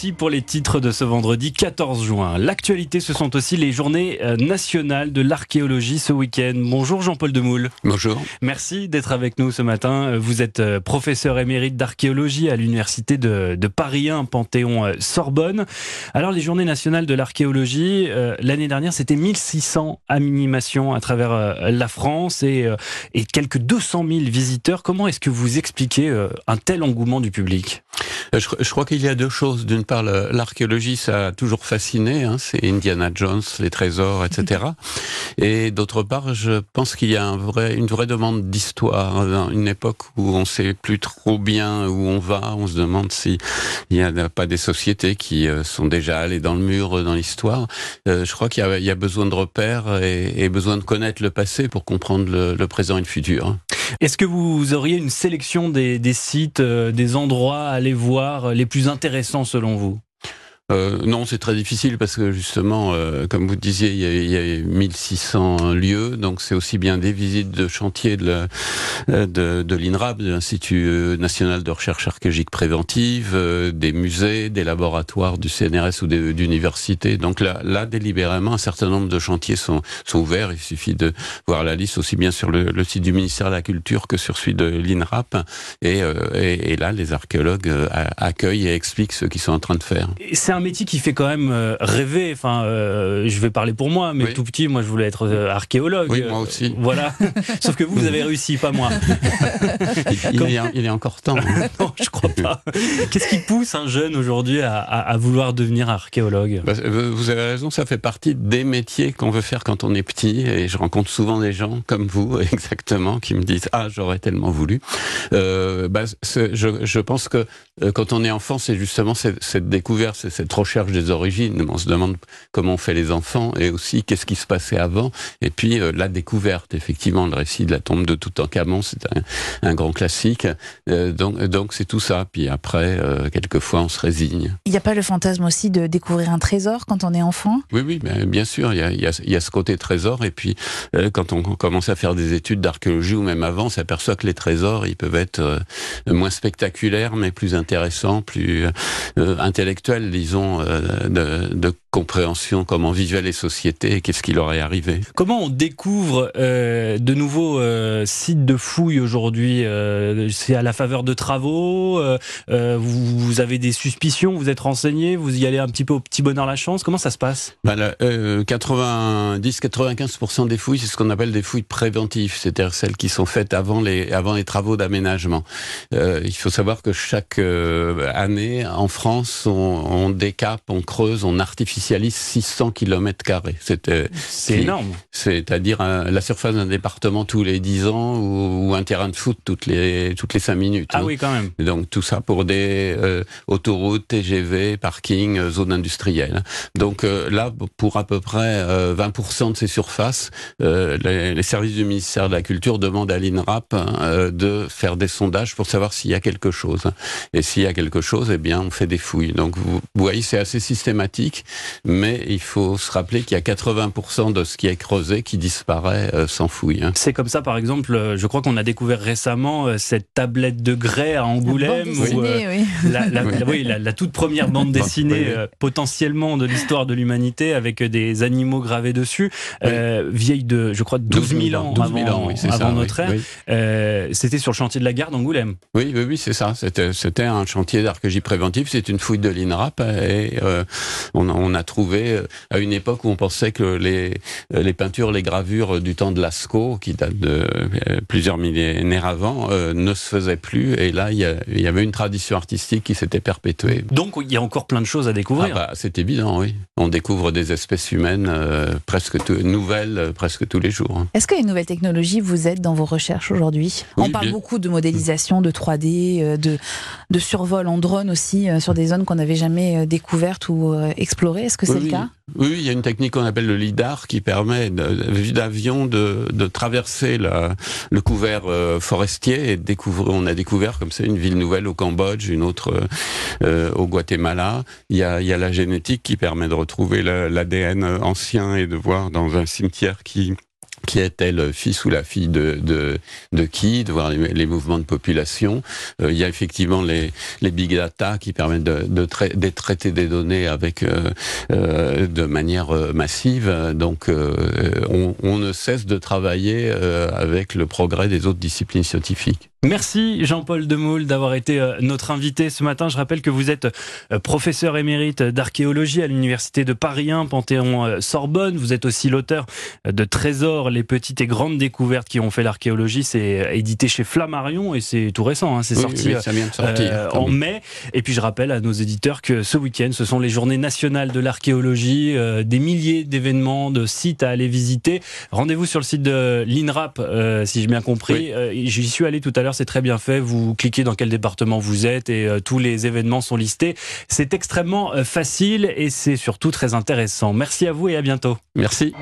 Voici pour les titres de ce vendredi 14 juin. L'actualité, ce sont aussi les journées euh, nationales de l'archéologie ce week-end. Bonjour Jean-Paul Demoule. Bonjour. Merci d'être avec nous ce matin. Vous êtes euh, professeur émérite d'archéologie à l'université de, Paris 1, Panthéon-Sorbonne. Alors les journées nationales de l'archéologie, l'année dernière, c'était 1600 animations à travers la France et, et quelques 200 000 visiteurs. Comment est-ce que vous expliquez un tel engouement du public? Je, je, crois qu'il y a deux choses. D'une part, l'archéologie, ça a toujours fasciné. Hein, c'est Indiana Jones, les trésors, etc. Et d'autre part, je pense qu'il y a un vrai, une vraie demande d'histoire. Dans une époque où on sait plus trop bien où on va, on se demande s'il n'y a pas des sociétés qui euh, sont déjà allées dans le mur dans l'histoire. Euh, je crois qu'il y, y, a besoin de repères et, et, besoin de connaître le passé pour comprendre le, le présent et le futur. Est-ce que vous auriez une sélection des, sites, euh, des endroits à aller voir les plus intéressants selon vous? Euh, non, c'est très difficile parce que justement, euh, comme vous disiez, il y, a, il y a 1600 lieux, donc c'est aussi bien des visites de chantier de, euh, de, de l'INRAP, de l'Institut national de recherche archéologique préventive, euh, des musées, des laboratoires du CNRS ou d'universités. Donc là, là, délibérément, un certain nombre de chantiers sont, sont ouverts. Il suffit de voir la liste aussi bien sur le, le site du ministère de la Culture que sur celui de l'INRAP. Et, et, et, là, les archéologues accueillent et expliquent ce qu'ils sont en train de faire métier qui fait quand même euh, rêver. Enfin, euh, je vais parler pour moi, mais tout petit, moi, je voulais être euh, archéologue. Oui, moi aussi. Voilà. Sauf que vous, vous avez réussi, pas moi. il, il, est, encore temps. Hein. non, je crois pas. Qu'est-ce qui pousse un jeune aujourd'hui à, à, vouloir devenir archéologue? Bah, Vous avez raison, ça fait partie des métiers qu'on veut faire quand on est petit. Et je rencontre souvent des gens comme vous, exactement, qui me disent Ah, j'aurais tellement voulu. Euh, bah, je, je, pense que quand on est enfant, c'est justement cette, cette découverte, cette recherche des origines. On se demande comment on fait les enfants et aussi qu'est-ce qui se passait avant. Et puis euh, la découverte, effectivement, le récit de la tombe de Toutankhamon, c'est un, un, grand classique. Euh, donc donc c'est tout ça. Puis après, euh, quelquefois, on se résigne. Il n'y a pas le fantasme aussi de découvrir un trésor quand on est enfant? Oui, oui, bien, bien sûr. Il y, a, il, y a, il y, a, ce côté trésor. Et puis quand on commence à faire des études d'archéologie ou même avant, on s'aperçoit que les trésors, ils peuvent être moins spectaculaires, mais plus intéressants, plus intellectuels, disons euh, de, de, compréhension, comment vivaient les sociétés et qu'est-ce qui leur est arrivé. Comment on découvre euh, de nouveaux euh, sites de fouilles aujourd'hui euh, C'est à la faveur de travaux vous, vous, avez des suspicions Vous êtes renseigné Vous y allez un petit peu au petit bonheur la chance Comment ça se passe? Ben 90-95% des fouilles, c'est ce qu'on appelle des fouilles préventives, c'est-à-dire celles qui sont faites avant les, avant les travaux d'aménagement. il faut savoir que chaque année, en France, on, on décape, on creuse, on artificie 600 km carrés. C'est énorme. C'est-à-dire la surface d'un département tous les 10 ans ou, un terrain de foot toutes les toutes les 5 minutes. Ah hein. oui, quand même. donc tout ça pour des euh, autoroutes, TGV, parking, euh, zones industrielles. Donc euh, là, pour à peu près 20% de ces surfaces, les, les, services du ministère de la Culture demandent à l'INRAP hein, de faire des sondages pour savoir s'il y a quelque chose. Et s'il y a quelque chose, eh bien, on fait des fouilles. Donc vous, vous voyez, c'est assez systématique mais il faut se rappeler qu'il y a 80% de ce qui est creusé qui disparaît euh, sans fouille. Hein. C'est comme ça, par exemple, euh, je crois qu'on a découvert récemment euh, cette tablette de grès à Angoulême, où, oui. La, la, oui, la, toute première bande dessinée potentiellement de l'histoire de l'humanité avec des animaux gravés dessus, vieille de, je crois, 12 000 ans 12 000 avant, ans, avant ça, notre ère. C'était sur le chantier de la gare d'Angoulême. Oui, oui, oui c'est ça. C'était un chantier d'archéologie préventive. C'est une fouille de l'INRAP et on, on a trouvé euh, à une époque où on pensait que les, euh, les peintures, les gravures du temps de Lascaux, qui datent de euh, plusieurs millénaires avant, ne se faisaient plus. Et là, il y, avait une tradition artistique qui s'était perpétuée. Donc, il y a encore plein de choses à découvrir. Ah bah, c'est évident, oui. On découvre des espèces humaines presque nouvelles, presque tous les jours. Hein. Est-ce que les nouvelles technologies vous aident dans vos recherches aujourd'hui? On parle beaucoup de modélisation, de 3D, de, de survol en drone aussi sur des zones qu'on n'avait jamais découvertes ou explorées. Est-ce que c'est le cas? Oui, il y a une technique qu'on appelle le lidar qui permet d'avion de, de, traverser la, le couvert euh, forestier et découvrir. On a découvert comme ça une ville nouvelle au Cambodge, une autre euh, au Guatemala. Il y, a, il y a la génétique qui permet de retrouver l'ADN ancien et de voir dans un cimetière qui qui est le fils ou la fille de, de, de qui, de voir les, mouvements de population. Euh, il y a effectivement les, les big data qui permettent de, de, traiter des données avec euh, euh, de manière massive. Donc on, on, ne cesse de travailler avec le progrès des autres disciplines scientifiques. Merci Jean-Paul Demoule d'avoir été euh, notre invité ce matin. Je rappelle que vous êtes euh, professeur émérite d'archéologie à l'université de Paris 1, Panthéon-Sorbonne. Vous êtes aussi l'auteur de Trésors, les petites et grandes découvertes qui ont fait l'archéologie. C'est édité chez Flammarion et c'est tout récent. Hein. C'est sorti euh, en mai. Et puis je rappelle à nos éditeurs que ce week-end, ce sont les journées nationales de l'archéologie. des milliers d'événements, de sites à aller visiter. Rendez-vous sur le site de l'INRAP, si j'ai bien compris. J'y suis allé tout à l'heure c'est très bien fait. Vous cliquez dans quel département vous êtes et euh, tous les événements sont listés. C'est extrêmement euh, facile et c'est surtout très intéressant. Merci à vous et à bientôt. Merci.